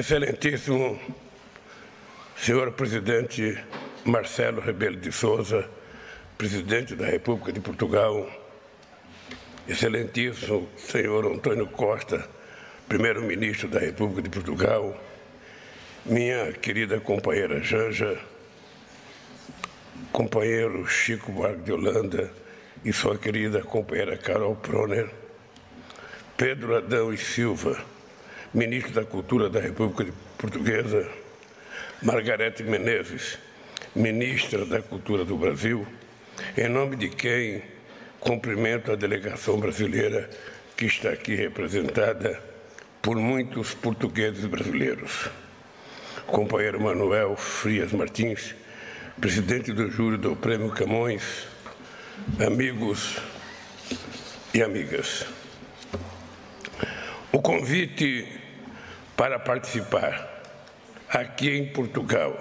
Excelentíssimo senhor presidente Marcelo Rebelo de Souza, presidente da República de Portugal, excelentíssimo senhor Antônio Costa, primeiro-ministro da República de Portugal, minha querida companheira Janja, companheiro Chico Buarque de Holanda e sua querida companheira Carol Proner, Pedro Adão e Silva, ministro da Cultura da República Portuguesa, Margarete Menezes, ministra da Cultura do Brasil, em nome de quem cumprimento a delegação brasileira que está aqui representada por muitos portugueses brasileiros. Companheiro Manuel Frias Martins, presidente do júri do Prêmio Camões, amigos e amigas. O convite para participar aqui em Portugal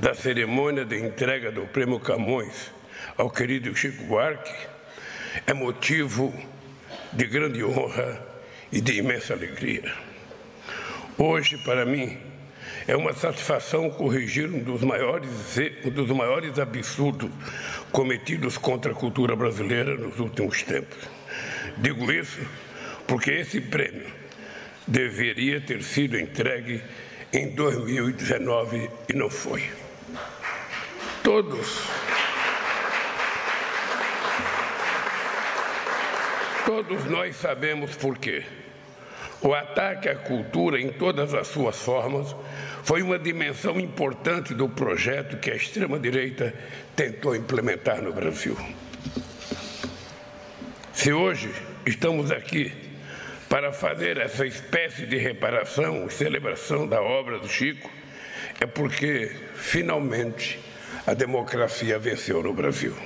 da cerimônia de entrega do Prêmio Camões ao querido Chico Buarque é motivo de grande honra e de imensa alegria. Hoje, para mim, é uma satisfação corrigir um dos maiores, um dos maiores absurdos cometidos contra a cultura brasileira nos últimos tempos. Digo isso porque esse prêmio deveria ter sido entregue em 2019 e não foi. Todos, todos nós sabemos por quê. O ataque à cultura em todas as suas formas foi uma dimensão importante do projeto que a extrema-direita tentou implementar no Brasil. Se hoje estamos aqui para fazer essa espécie de reparação celebração da obra do Chico, é porque, finalmente, a democracia venceu no Brasil.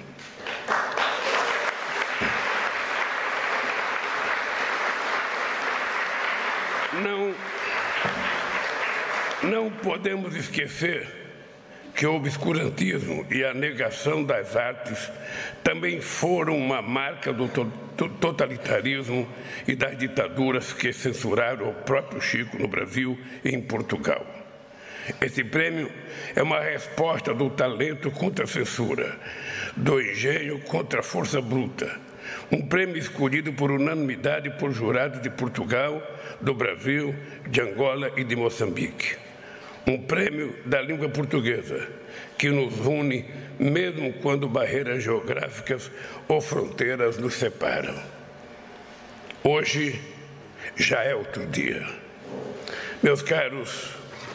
Não, não podemos esquecer que o obscurantismo e a negação das artes também foram uma marca do totalitarismo e das ditaduras que censuraram o próprio Chico no Brasil e em Portugal. Esse prêmio é uma resposta do talento contra a censura, do engenho contra a força bruta. Um prêmio escolhido por unanimidade por jurados de Portugal, do Brasil, de Angola e de Moçambique. Um prêmio da língua portuguesa, que nos une mesmo quando barreiras geográficas ou fronteiras nos separam. Hoje já é outro dia. Meus caros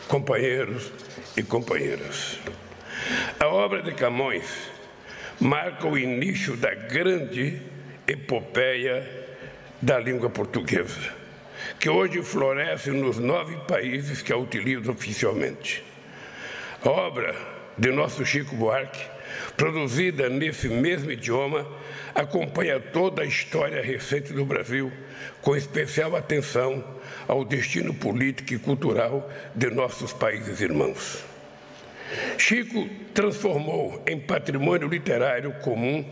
companheiros e companheiras, a obra de Camões marca o início da grande epopeia da língua portuguesa, que hoje floresce nos nove países que a utilizam oficialmente. A obra de nosso Chico Buarque, produzida nesse mesmo idioma, acompanha toda a história recente do Brasil, com especial atenção ao destino político e cultural de nossos países irmãos. Chico transformou em patrimônio literário comum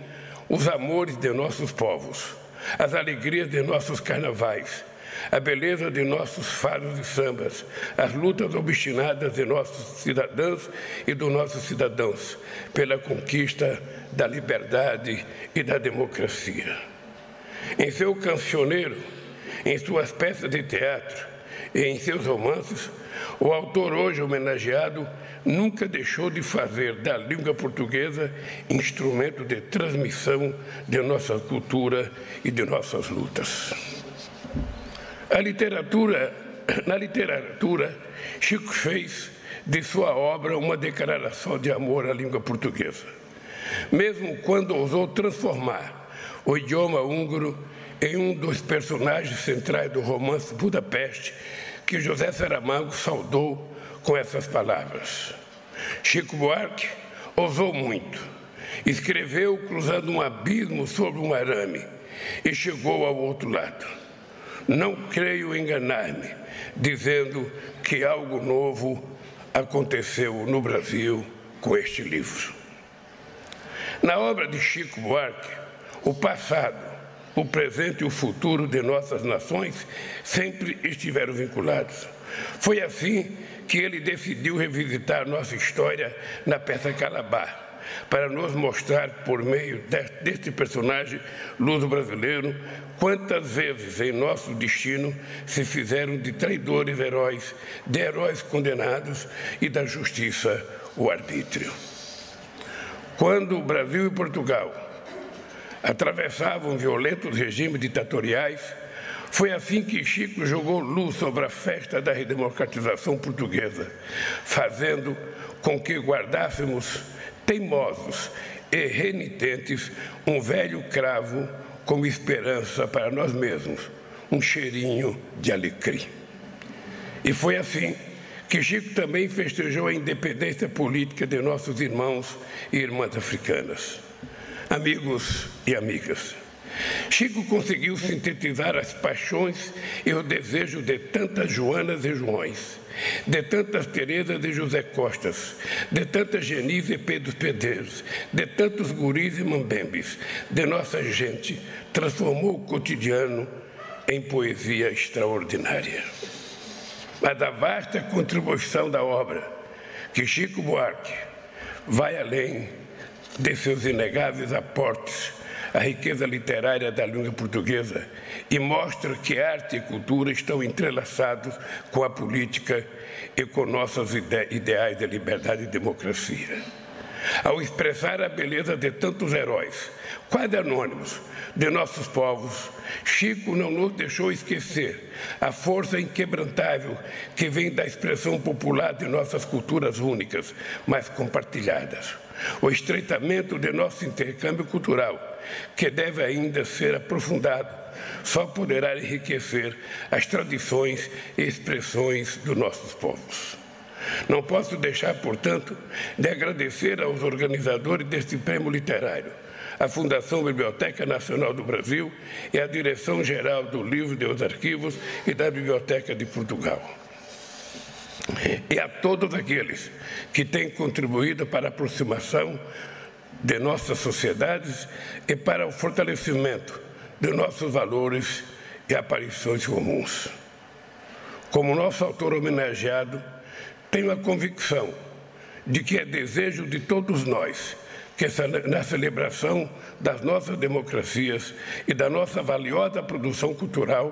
os amores de nossos povos, as alegrias de nossos carnavais, a beleza de nossos faros e sambas, as lutas obstinadas de nossos cidadãos e dos nossos cidadãos pela conquista da liberdade e da democracia. Em seu cancioneiro, em suas peças de teatro e em seus romances, o autor hoje homenageado nunca deixou de fazer da língua portuguesa instrumento de transmissão de nossa cultura e de nossas lutas. A literatura, na literatura, Chico fez de sua obra uma declaração de amor à língua portuguesa. Mesmo quando ousou transformar o idioma húngaro em um dos personagens centrais do romance Budapeste, que José Saramago saudou com essas palavras. Chico Buarque ousou muito. Escreveu cruzando um abismo sobre um arame e chegou ao outro lado. Não creio enganar-me dizendo que algo novo aconteceu no Brasil com este livro. Na obra de Chico Buarque, o passado, o presente e o futuro de nossas nações sempre estiveram vinculados. Foi assim que ele decidiu revisitar nossa história na peça Calabar para nos mostrar, por meio deste personagem luso-brasileiro, quantas vezes em nosso destino se fizeram de traidores heróis, de heróis condenados e da justiça o arbítrio. Quando o Brasil e Portugal atravessavam violentos regimes ditatoriais, foi assim que Chico jogou luz sobre a festa da redemocratização portuguesa, fazendo com que guardássemos teimosos e renitentes, um velho cravo como esperança para nós mesmos, um cheirinho de alecrim. E foi assim que Chico também festejou a independência política de nossos irmãos e irmãs africanas. Amigos e amigas, Chico conseguiu sintetizar as paixões e o desejo de tantas Joanas e Joões de tantas Terezas e José Costas, de tantas Genis e Pedro Pedreiros, de tantos guris e mambembes, de nossa gente, transformou o cotidiano em poesia extraordinária. Mas a vasta contribuição da obra que Chico Buarque vai além de seus inegáveis aportes à riqueza literária da língua portuguesa e mostra que arte e cultura estão entrelaçados com a política e com nossos ideais de liberdade e democracia. Ao expressar a beleza de tantos heróis, quase anônimos, de nossos povos, Chico não nos deixou esquecer a força inquebrantável que vem da expressão popular de nossas culturas únicas, mas compartilhadas. O estreitamento de nosso intercâmbio cultural, que deve ainda ser aprofundado só poderá enriquecer as tradições e expressões dos nossos povos. Não posso deixar, portanto, de agradecer aos organizadores deste prêmio literário, a Fundação Biblioteca Nacional do Brasil e a Direção-Geral do Livro dos Arquivos e da Biblioteca de Portugal. E a todos aqueles que têm contribuído para a aproximação de nossas sociedades e para o fortalecimento de nossos valores e aparições comuns. Como nosso autor homenageado, tenho a convicção de que é desejo de todos nós que na celebração das nossas democracias e da nossa valiosa produção cultural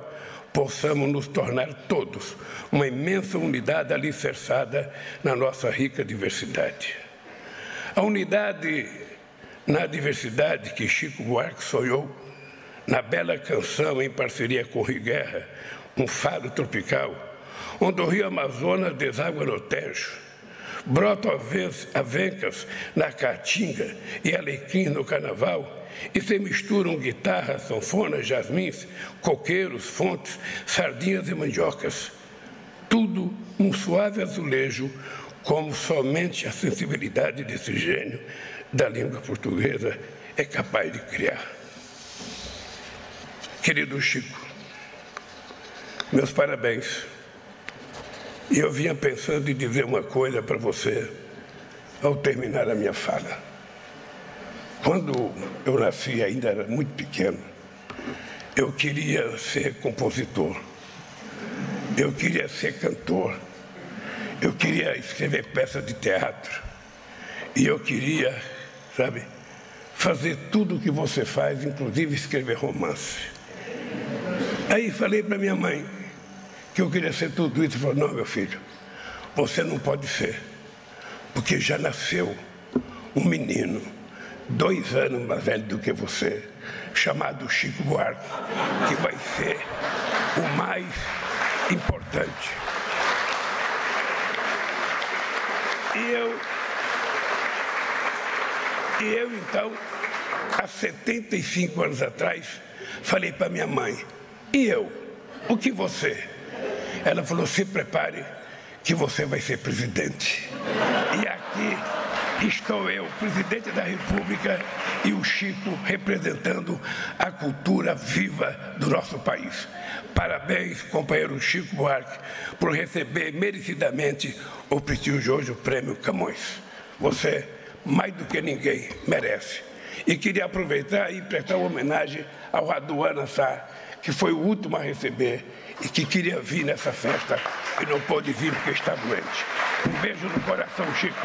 possamos nos tornar todos uma imensa unidade alicerçada na nossa rica diversidade. A unidade na diversidade que Chico Buarque sonhou na bela canção em parceria com o Rio Guerra, um fado tropical, onde o rio Amazonas deságua no Tejo, brotam avencas na Caatinga e alecrim no Carnaval, e se misturam guitarras, sanfonas, jasmins, coqueiros, fontes, sardinhas e mandiocas. Tudo um suave azulejo, como somente a sensibilidade desse gênio da língua portuguesa é capaz de criar. Querido Chico, meus parabéns. E eu vinha pensando em dizer uma coisa para você ao terminar a minha fala. Quando eu nasci, ainda era muito pequeno, eu queria ser compositor, eu queria ser cantor, eu queria escrever peças de teatro, e eu queria, sabe, fazer tudo o que você faz, inclusive escrever romance. Aí falei para minha mãe que eu queria ser tudo isso. Falou, não, meu filho, você não pode ser, porque já nasceu um menino, dois anos mais velho do que você, chamado Chico Buarque, que vai ser o mais importante. E eu, e eu então, há 75 anos atrás, falei para minha mãe, e eu? O que você? Ela falou: se prepare, que você vai ser presidente. E aqui estou eu, presidente da República, e o Chico representando a cultura viva do nosso país. Parabéns, companheiro Chico Buarque, por receber merecidamente o prestigioso Prêmio Camões. Você, mais do que ninguém, merece. E queria aproveitar e prestar homenagem ao Raduan Sá, que foi o último a receber e que queria vir nessa festa e não pôde vir porque está doente. Um beijo no coração, Chico.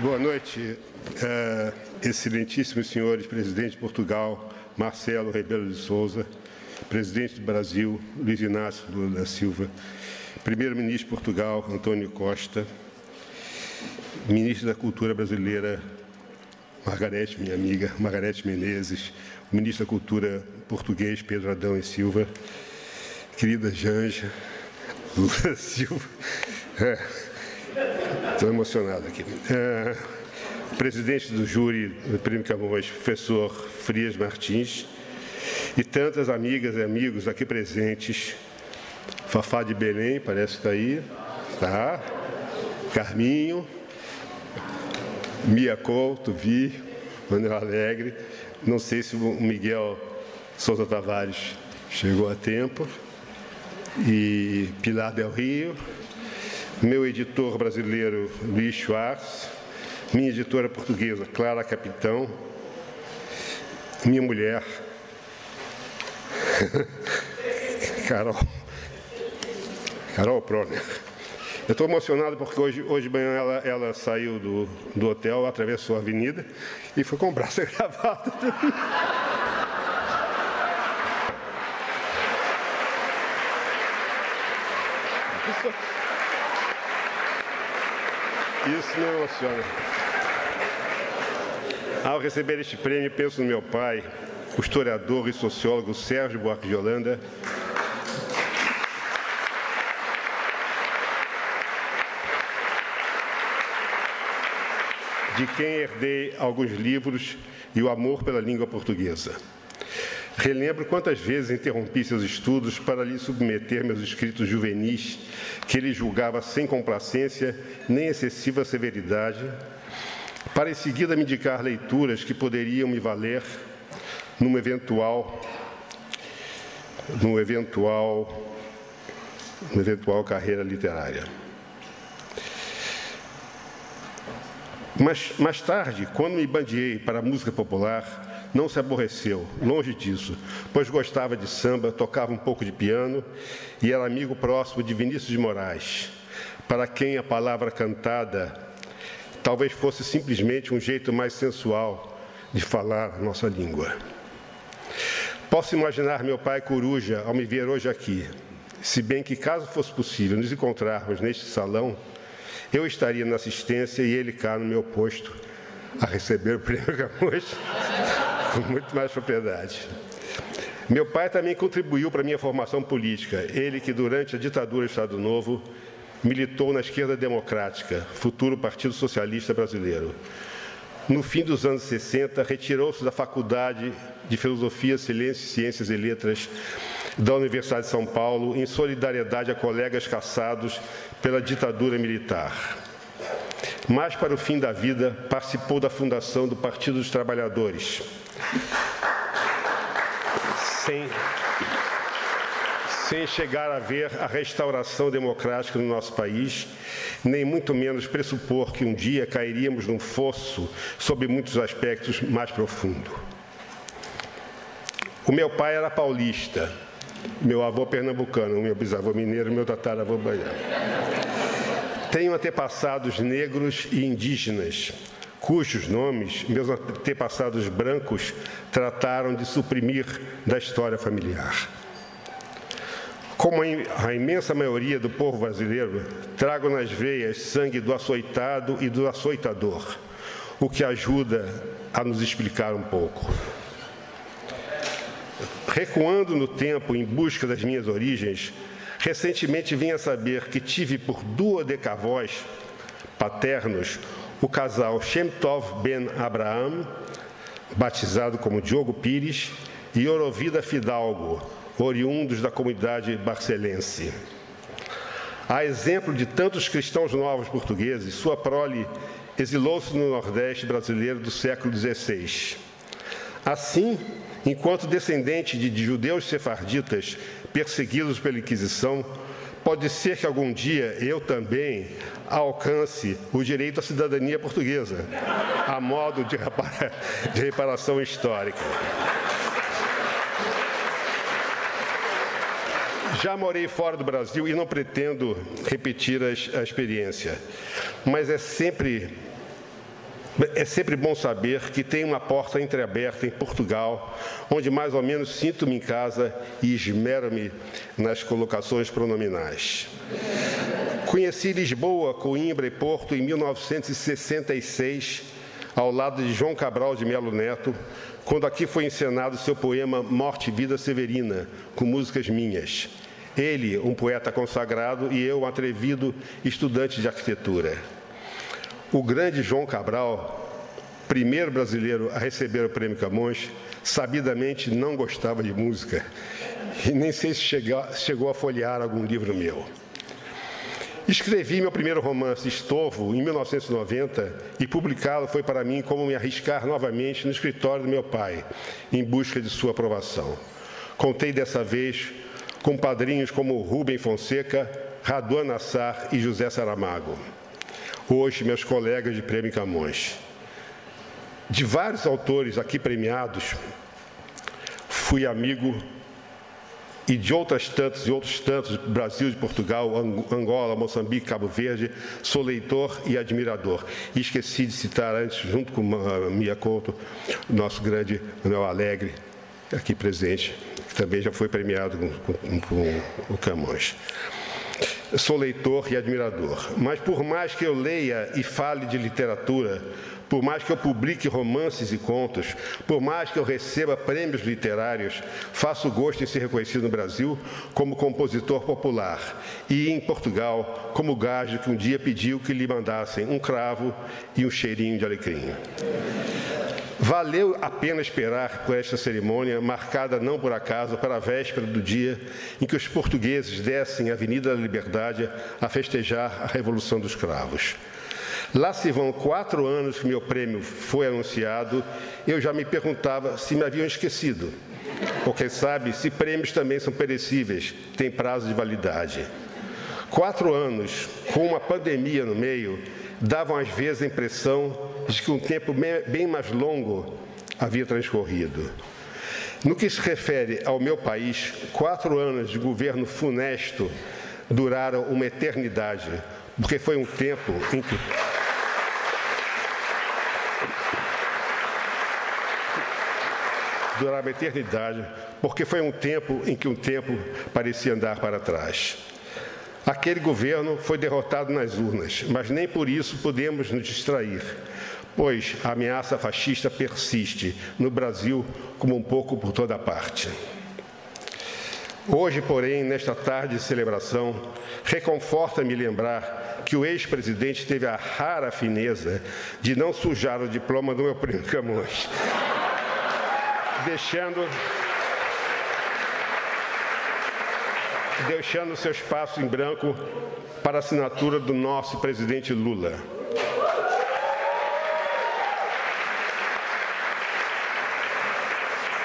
Boa noite, uh, excelentíssimos senhores, presidente de Portugal, Marcelo Rebelo de Souza, presidente do Brasil, Luiz Inácio Lula da Silva, primeiro-ministro de Portugal, Antônio Costa, ministro da Cultura Brasileira, Margarete, minha amiga, Margarete Menezes, o ministro da Cultura português, Pedro Adão e Silva, querida Janja, Lula Silva. Estou é, emocionado aqui. É, presidente do júri do Prêmio Camões, professor Frias Martins, e tantas amigas e amigos aqui presentes. Fafá de Belém, parece que está aí, tá? Carminho, Mia Couto, Vi, Manuel Alegre. Não sei se o Miguel Souza Tavares chegou a tempo. E Pilar Del Rio, meu editor brasileiro Luiz Schwartz, minha editora portuguesa Clara Capitão, minha mulher Carol, Carol Proner. Eu estou emocionado porque hoje, hoje de manhã ela, ela saiu do, do hotel, atravessou a avenida e foi comprar essa gravata. Isso, me emociona. Ao receber este prêmio, penso no meu pai, o historiador e sociólogo Sérgio Buarque de Holanda, de quem herdei alguns livros e o amor pela língua portuguesa. Relembro quantas vezes interrompi seus estudos para lhe submeter meus escritos juvenis, que ele julgava sem complacência nem excessiva severidade, para em seguida me indicar leituras que poderiam me valer numa eventual, numa eventual, numa eventual carreira literária. Mas mais tarde, quando me bandiei para a música popular, não se aborreceu, longe disso, pois gostava de samba, tocava um pouco de piano e era amigo próximo de Vinícius de Moraes, para quem a palavra cantada talvez fosse simplesmente um jeito mais sensual de falar a nossa língua. Posso imaginar meu pai coruja ao me ver hoje aqui, se bem que, caso fosse possível nos encontrarmos neste salão, eu estaria na assistência e ele cá no meu posto a receber o prêmio Camões com muito mais propriedade. Meu pai também contribuiu para minha formação política. Ele que, durante a ditadura do Estado Novo, militou na esquerda democrática, futuro Partido Socialista Brasileiro. No fim dos anos 60, retirou-se da Faculdade de Filosofia, Silêncio, Ciências e Letras da Universidade de São Paulo, em solidariedade a colegas caçados pela ditadura militar. Mais para o fim da vida, participou da fundação do Partido dos Trabalhadores. Sem, sem chegar a ver a restauração democrática no nosso país, nem muito menos pressupor que um dia cairíamos num fosso sob muitos aspectos mais profundo. O meu pai era paulista, meu avô pernambucano, meu bisavô mineiro, meu tataravô baiano. Tenho antepassados negros e indígenas, cujos nomes meus antepassados brancos trataram de suprimir da história familiar. Como a imensa maioria do povo brasileiro, trago nas veias sangue do açoitado e do açoitador, o que ajuda a nos explicar um pouco. Recuando no tempo em busca das minhas origens, Recentemente vim a saber que tive por duodecavós paternos o casal Shemtov Ben Abraham, batizado como Diogo Pires, e Orovida Fidalgo, oriundos da comunidade barcelense. A exemplo de tantos cristãos novos portugueses, sua prole exilou-se no Nordeste brasileiro do século XVI. Assim, enquanto descendente de judeus sefarditas perseguidos pela Inquisição, pode ser que algum dia eu também alcance o direito à cidadania portuguesa, a modo de, reparação histórica. Já morei fora do Brasil e não pretendo repetir a, a experiência, mas é sempre é sempre bom saber que tem uma porta entreaberta em Portugal, onde mais ou menos sinto-me em casa e esmero-me nas colocações pronominais. Conheci Lisboa, Coimbra e Porto em 1966, ao lado de João Cabral de Melo Neto, quando aqui foi encenado seu poema Morte e Vida Severina, com músicas minhas. Ele, um poeta consagrado, e eu, um atrevido estudante de arquitetura. O grande João Cabral, primeiro brasileiro a receber o prêmio Camões, sabidamente não gostava de música e nem sei se chegou, a folhear algum livro meu. Escrevi meu primeiro romance, Estovo, em 1990, e publicá-lo foi para mim como me arriscar novamente no escritório do meu pai, em busca de sua aprovação. Contei dessa vez com padrinhos como Rubem Fonseca, Raduan Nassar e José Saramago hoje meus colegas de Prêmio Camões. De vários autores aqui premiados, fui amigo e de outras tantas e outros tantos, Brasil e Portugal, Angola, Moçambique, Cabo Verde, sou leitor e admirador. E esqueci de citar antes, junto com a Mia Couto, nosso grande Manuel Alegre, aqui presente, que também já foi premiado com, com, com o Camões sou leitor e admirador, mas por mais que eu leia e fale de literatura, por mais que eu publique romances e contos, por mais que eu receba prêmios literários, faço gosto em ser reconhecido no Brasil como compositor popular e em Portugal como gajo que um dia pediu que lhe mandassem um cravo e um cheirinho de alecrim. Valeu a pena esperar por esta cerimônia, marcada não por acaso para a véspera do dia em que os portugueses descem a Avenida da Liberdade a festejar a Revolução dos Cravos. Lá se vão quatro anos que meu prêmio foi anunciado, eu já me perguntava se me haviam esquecido. Ou quem sabe se prêmios também são perecíveis, têm prazo de validade. Quatro anos, com uma pandemia no meio, davam às vezes a impressão de que um tempo bem mais longo havia transcorrido. No que se refere ao meu país, quatro anos de governo funesto duraram uma eternidade, porque foi um tempo em que. Durava uma eternidade, porque foi um tempo em que um tempo parecia andar para trás. Aquele governo foi derrotado nas urnas, mas nem por isso podemos nos distrair pois a ameaça fascista persiste no Brasil como um pouco por toda parte. Hoje, porém, nesta tarde de celebração, reconforta-me lembrar que o ex-presidente teve a rara fineza de não sujar o diploma do meu primo Camões, deixando deixando seu espaço em branco para a assinatura do nosso presidente Lula.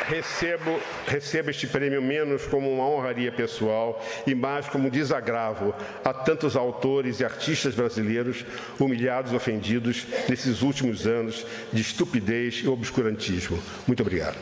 Recebo, recebo este prêmio menos como uma honraria pessoal e mais como um desagravo a tantos autores e artistas brasileiros humilhados, ofendidos nesses últimos anos de estupidez e obscurantismo. Muito obrigado.